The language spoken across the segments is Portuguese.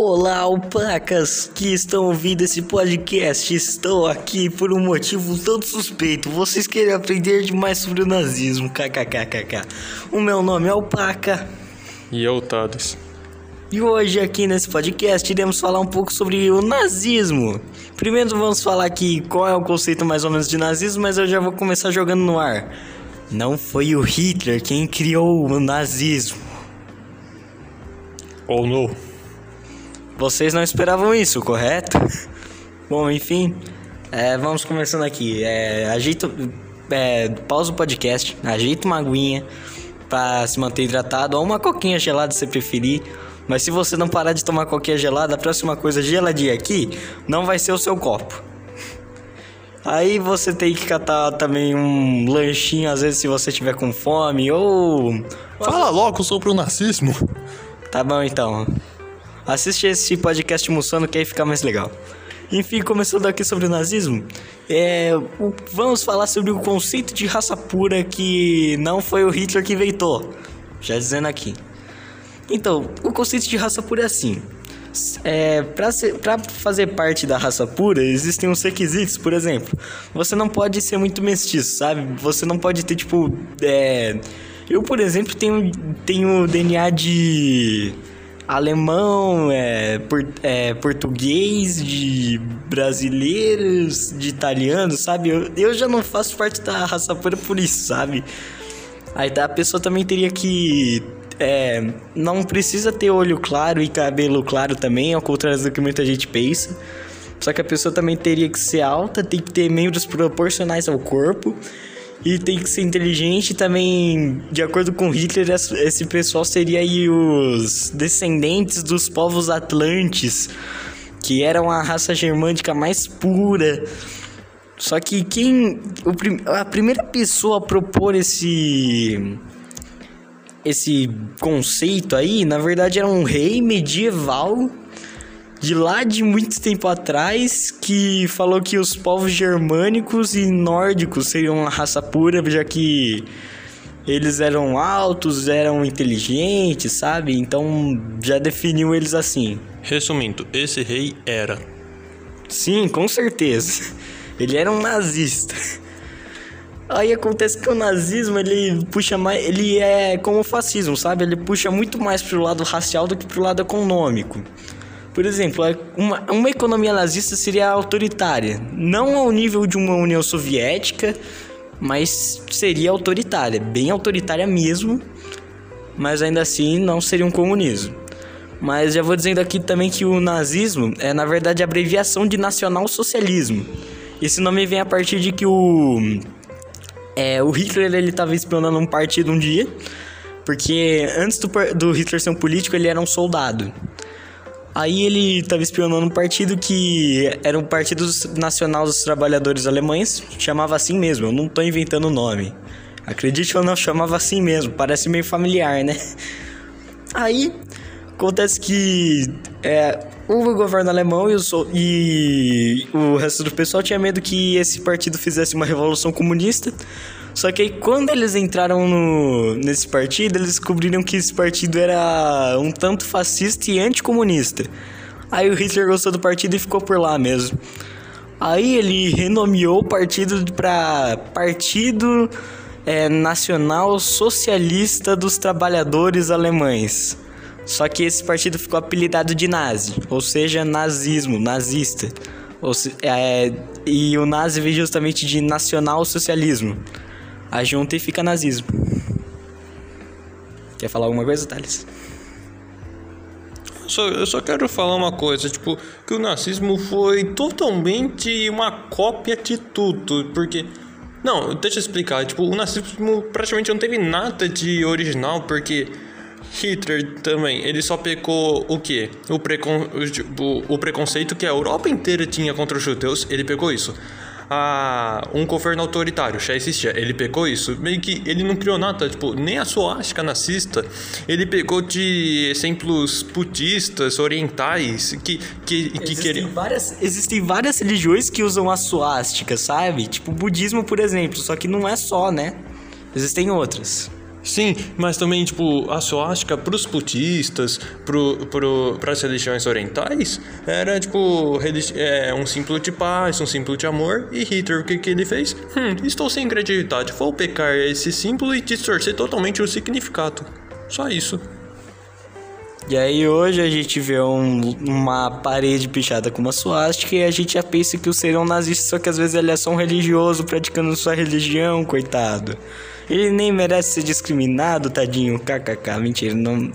Olá, alpacas que estão ouvindo esse podcast. Estou aqui por um motivo tanto suspeito. Vocês querem aprender demais sobre o nazismo. KKKKK. O meu nome é Alpaca. E eu, Thales. E hoje aqui nesse podcast iremos falar um pouco sobre o nazismo. Primeiro vamos falar aqui qual é o conceito mais ou menos de nazismo, mas eu já vou começar jogando no ar. Não foi o Hitler quem criou o nazismo. Ou não? Vocês não esperavam isso, correto? Bom, enfim, é, vamos começando aqui. É, ajeita, é, pausa o podcast, ajeita uma aguinha para se manter hidratado ou uma coquinha gelada se preferir. Mas se você não parar de tomar coquinha gelada, a próxima coisa geladinha aqui não vai ser o seu copo. Aí você tem que catar também um lanchinho, às vezes se você tiver com fome, ou. Fala logo sobre o nazismo. Tá bom então. Assiste esse podcast Mussano que aí fica mais legal. Enfim, começando aqui sobre o nazismo, é, vamos falar sobre o conceito de raça pura que não foi o Hitler que inventou. Já dizendo aqui. Então, o conceito de raça pura é assim. É, para fazer parte da raça pura, existem uns requisitos, por exemplo. Você não pode ser muito mestiço, sabe? Você não pode ter, tipo. É, eu, por exemplo, tenho, tenho DNA de alemão, é, por, é, português, de brasileiros, de italianos, sabe? Eu, eu já não faço parte da raça pura por isso, sabe? Aí a pessoa também teria que. É, não precisa ter olho claro e cabelo claro também, ao contrário do que muita gente pensa. Só que a pessoa também teria que ser alta, tem que ter membros proporcionais ao corpo e tem que ser inteligente também, de acordo com Hitler, esse pessoal seria aí os descendentes dos povos atlantes, que eram a raça germânica mais pura. Só que quem o, a primeira pessoa a propor esse esse conceito aí, na verdade era um rei medieval de lá de muito tempo atrás que falou que os povos germânicos e nórdicos seriam uma raça pura, já que eles eram altos, eram inteligentes, sabe? Então já definiu eles assim. Resumindo, esse rei era. Sim, com certeza. Ele era um nazista. Aí acontece que o nazismo, ele puxa mais, ele é como o fascismo, sabe? Ele puxa muito mais pro lado racial do que pro lado econômico. Por exemplo, é uma, uma economia nazista seria autoritária. Não ao nível de uma União Soviética, mas seria autoritária, bem autoritária mesmo, mas ainda assim não seria um comunismo. Mas já vou dizendo aqui também que o nazismo é na verdade a abreviação de nacional-socialismo. Esse nome vem a partir de que o é, o Hitler ele estava espionando um partido um dia, porque antes do, do Hitler ser um político ele era um soldado. Aí ele estava espionando um partido que era um Partido Nacional dos Trabalhadores Alemães, chamava assim mesmo, eu não estou inventando o nome. Acredite ou não, chamava assim mesmo, parece meio familiar, né? Aí acontece que é, o governo alemão e o, e o resto do pessoal tinha medo que esse partido fizesse uma revolução comunista. Só que aí, quando eles entraram no, nesse partido, eles descobriram que esse partido era um tanto fascista e anticomunista. Aí o Hitler gostou do partido e ficou por lá mesmo. Aí ele renomeou o partido para Partido é, Nacional Socialista dos Trabalhadores Alemães. Só que esse partido ficou apelidado de nazi, ou seja, nazismo, nazista. Se, é, e o nazi veio justamente de nacional ajunta e fica nazismo. Quer falar alguma coisa, Thales? Só, eu só quero falar uma coisa, tipo, que o nazismo foi totalmente uma cópia de tudo, porque... Não, deixa eu explicar, tipo, o nazismo praticamente não teve nada de original, porque Hitler também, ele só pegou o quê? O, precon... o, o preconceito que a Europa inteira tinha contra os judeus, ele pegou isso a um governo autoritário, já existia. Ele pegou isso, meio que ele não criou nada, tipo, nem a suástica nazista, ele pegou de exemplos budistas, orientais, que, que, que existem queriam... Várias, existem várias religiões que usam a suástica, sabe? Tipo, o budismo, por exemplo, só que não é só, né? Existem outras. Sim, mas também, tipo, a suástica pros putistas, pro, pro, pras religiões orientais, era, tipo, é, um símbolo de paz, um símbolo de amor. E Hitler, o que, que ele fez? Hum, estou sem criatividade, vou pecar esse símbolo e distorcer totalmente o significado. Só isso. E aí hoje a gente vê um, uma parede pichada com uma suástica e a gente já pensa que o ser um nazista, só que às vezes ele é só um religioso praticando sua religião, coitado. Ele nem merece ser discriminado, tadinho. KKK, mentira. Não...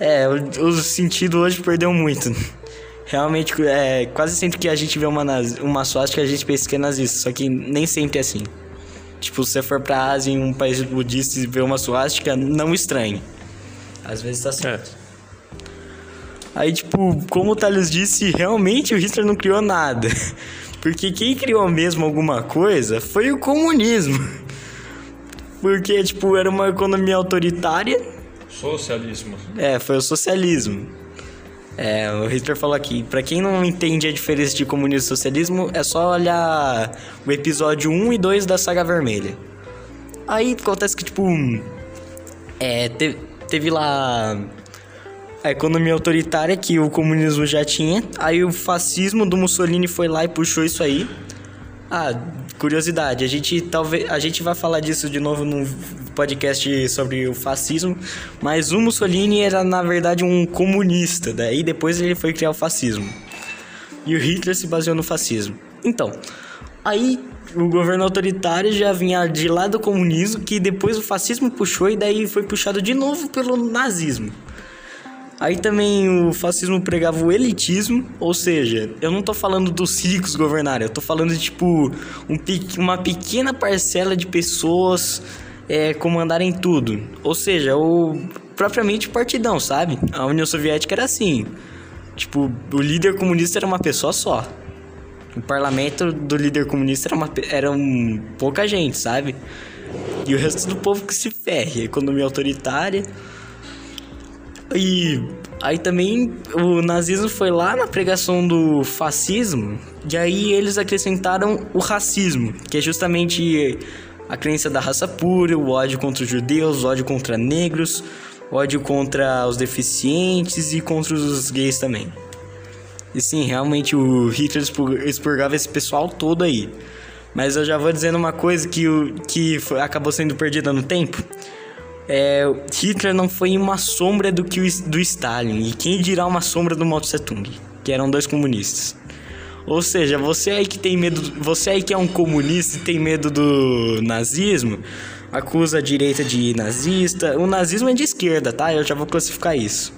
É, o, o sentido hoje perdeu muito. Realmente, é, quase sempre que a gente vê uma, nazi, uma suástica, a gente pensa que é nazista. Só que nem sempre é assim. Tipo, se você for pra Ásia, em um país budista e ver uma suástica, não estranhe. Às vezes tá certo. É. Aí, tipo, como o Thales disse, realmente o Hitler não criou nada. Porque quem criou mesmo alguma coisa foi o comunismo. Porque, tipo, era uma economia autoritária. Socialismo. É, foi o socialismo. É, o Hitler falou aqui, para quem não entende a diferença de comunismo e socialismo, é só olhar o episódio 1 e 2 da Saga Vermelha. Aí acontece que, tipo, é, teve, teve lá a economia autoritária que o comunismo já tinha. Aí o fascismo do Mussolini foi lá e puxou isso aí. Ah, curiosidade, a gente talvez a gente vai falar disso de novo num podcast sobre o fascismo, mas o Mussolini era na verdade um comunista, daí depois ele foi criar o fascismo. E o Hitler se baseou no fascismo. Então, aí o governo autoritário já vinha de lá do comunismo, que depois o fascismo puxou e daí foi puxado de novo pelo nazismo. Aí também o fascismo pregava o elitismo, ou seja, eu não tô falando dos ricos governarem, eu tô falando de tipo um, uma pequena parcela de pessoas é, comandarem tudo. Ou seja, o propriamente partidão, sabe? A União Soviética era assim. Tipo, o líder comunista era uma pessoa só. O parlamento do líder comunista era, uma, era um, pouca gente, sabe? E o resto do povo que se ferre. Economia autoritária. E aí também o nazismo foi lá na pregação do fascismo, e aí eles acrescentaram o racismo, que é justamente a crença da raça pura, o ódio contra os judeus, o ódio contra negros, ódio contra os deficientes e contra os gays também. E sim, realmente o Hitler expurgava esse pessoal todo aí. Mas eu já vou dizendo uma coisa que, que foi, acabou sendo perdida no tempo é, Hitler não foi uma sombra do que o, do Stalin, e quem dirá uma sombra do Mao Tse Tung, que eram dois comunistas. Ou seja, você aí que tem medo, você aí que é um comunista e tem medo do nazismo, acusa a direita de nazista. O nazismo é de esquerda, tá? Eu já vou classificar isso.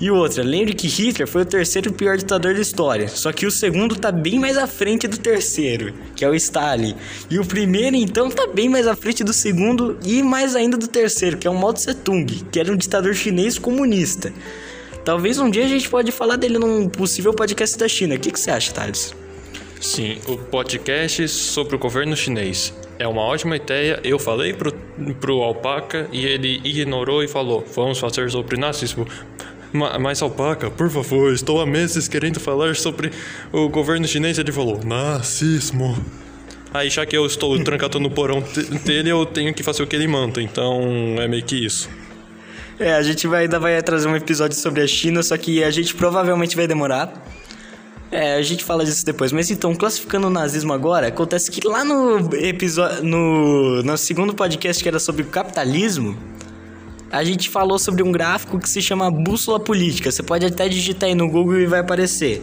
E outra, lembre que Hitler foi o terceiro pior ditador da história, só que o segundo tá bem mais à frente do terceiro, que é o Stalin. E o primeiro, então, tá bem mais à frente do segundo e mais ainda do terceiro, que é o Mao Tse Tung, que era um ditador chinês comunista. Talvez um dia a gente pode falar dele num possível podcast da China. O que, que você acha, Thales? Sim, o podcast sobre o governo chinês. É uma ótima ideia. Eu falei pro, pro Alpaca e ele ignorou e falou: Vamos fazer sobre nazismo. Mas Alpaca, por favor, estou há meses querendo falar sobre o governo chinês. Ele falou, nazismo. Aí já que eu estou trancado no porão dele, eu tenho que fazer o que ele manda. Então é meio que isso. É, a gente vai, ainda vai trazer um episódio sobre a China, só que a gente provavelmente vai demorar. É, a gente fala disso depois. Mas então, classificando o nazismo agora, acontece que lá no episódio. No, no segundo podcast que era sobre o capitalismo a gente falou sobre um gráfico que se chama bússola política. Você pode até digitar aí no Google e vai aparecer.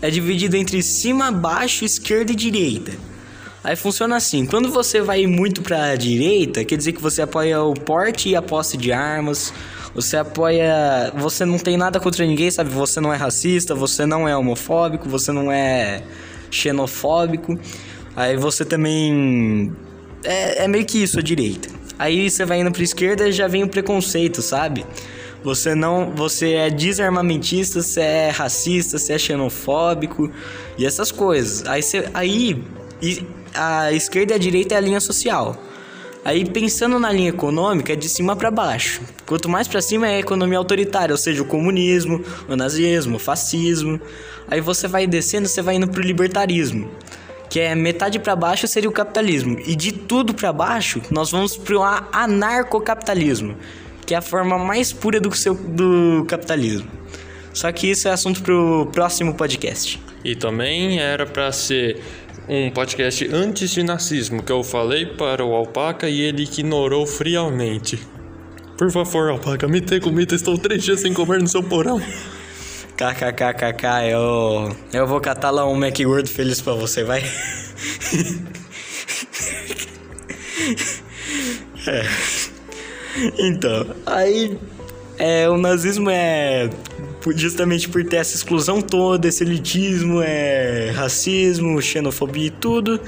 É dividido entre cima, baixo, esquerda e direita. Aí funciona assim: quando você vai muito para a direita, quer dizer que você apoia o porte e a posse de armas. Você apoia. Você não tem nada contra ninguém, sabe? Você não é racista, você não é homofóbico, você não é xenofóbico. Aí você também. É, é meio que isso a direita. Aí você vai indo pra esquerda e já vem o preconceito, sabe? Você não, você é desarmamentista, você é racista, você é xenofóbico e essas coisas. Aí você, aí a esquerda e a direita é a linha social. Aí pensando na linha econômica é de cima para baixo. Quanto mais para cima é a economia autoritária, ou seja, o comunismo, o nazismo, o fascismo. Aí você vai descendo, você vai indo pro libertarismo que é metade para baixo seria o capitalismo. E de tudo para baixo, nós vamos pro anarcocapitalismo, que é a forma mais pura do, seu, do capitalismo. Só que isso é assunto pro próximo podcast. E também era para ser um podcast antes de nazismo, que eu falei para o Alpaca e ele ignorou friamente. Por favor, Alpaca, me dê comida, estou três dias sem comer no seu porão. KKKKK, eu, eu vou catar lá um Mac feliz pra você, vai? é. Então, aí é, o nazismo é justamente por ter essa exclusão toda, esse elitismo, é, racismo, xenofobia e tudo,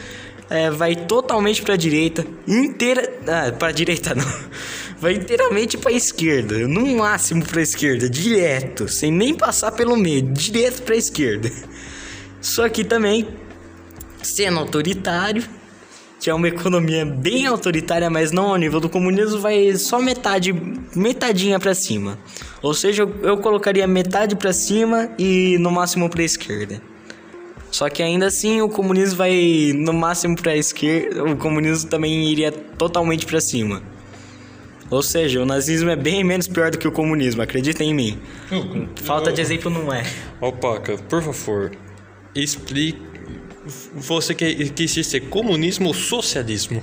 é, vai totalmente para a direita, inteira, ah, para a direita não, vai inteiramente para a esquerda, no máximo para a esquerda, direto, sem nem passar pelo meio, direto para a esquerda. Só que também sendo autoritário, que é uma economia bem autoritária, mas não ao nível do comunismo, vai só metade, metadinha para cima. Ou seja, eu, eu colocaria metade para cima e no máximo para esquerda. Só que ainda assim o comunismo vai no máximo para esquerda, o comunismo também iria totalmente para cima. Ou seja, o nazismo é bem menos pior do que o comunismo, acreditem em mim. Falta de exemplo não é. Opaca, por favor, explique. Você quis dizer comunismo ou socialismo?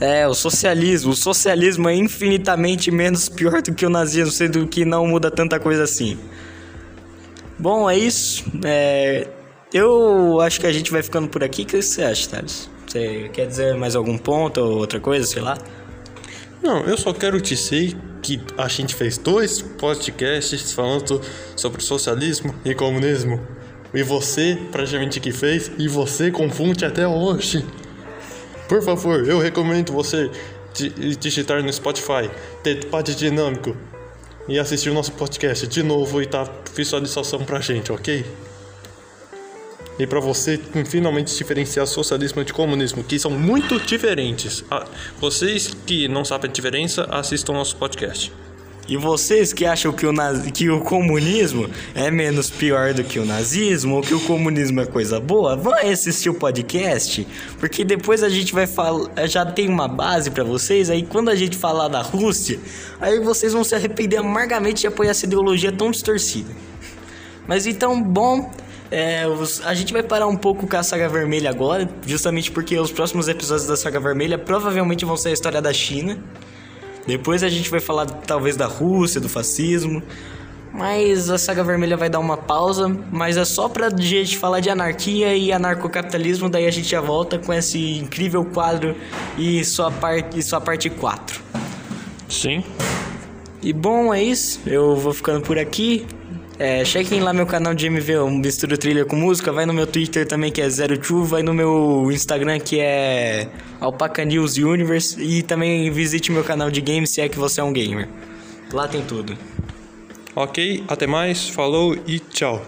É, o socialismo. O socialismo é infinitamente menos pior do que o nazismo, sendo que não muda tanta coisa assim. Bom, é isso. É, eu acho que a gente vai ficando por aqui. O que você acha, Thales? Você quer dizer mais algum ponto ou outra coisa, sei lá? Não, eu só quero dizer que a gente fez dois podcasts falando sobre socialismo e comunismo. E você, praticamente que fez, e você confunde até hoje. Por favor, eu recomendo você digitar no Spotify, ter parte dinâmico e assistir o nosso podcast de novo e dar visualização pra gente, ok? E para você finalmente diferenciar socialismo de comunismo, que são muito diferentes. Ah, vocês que não sabem a diferença, assistam nosso podcast. E vocês que acham que o, nazi, que o comunismo é menos pior do que o nazismo, ou que o comunismo é coisa boa, vão assistir o podcast, porque depois a gente vai falar, já tem uma base para vocês, aí quando a gente falar da Rússia, aí vocês vão se arrepender amargamente de apoiar essa ideologia tão distorcida. Mas então, bom, é, os, a gente vai parar um pouco com a Saga Vermelha agora, justamente porque os próximos episódios da Saga Vermelha provavelmente vão ser a história da China. Depois a gente vai falar talvez da Rússia, do fascismo. Mas a saga vermelha vai dar uma pausa, mas é só pra gente falar de anarquia e anarcocapitalismo, daí a gente já volta com esse incrível quadro e sua parte, e sua parte 4. Sim. E bom, é isso. Eu vou ficando por aqui. É, chequem lá meu canal de MV, um Mistura Trilha com Música. Vai no meu Twitter também, que é Zero Vai no meu Instagram, que é Alpaca News Universe. E também visite meu canal de games, se é que você é um gamer. Lá tem tudo. Ok, até mais, falou e tchau.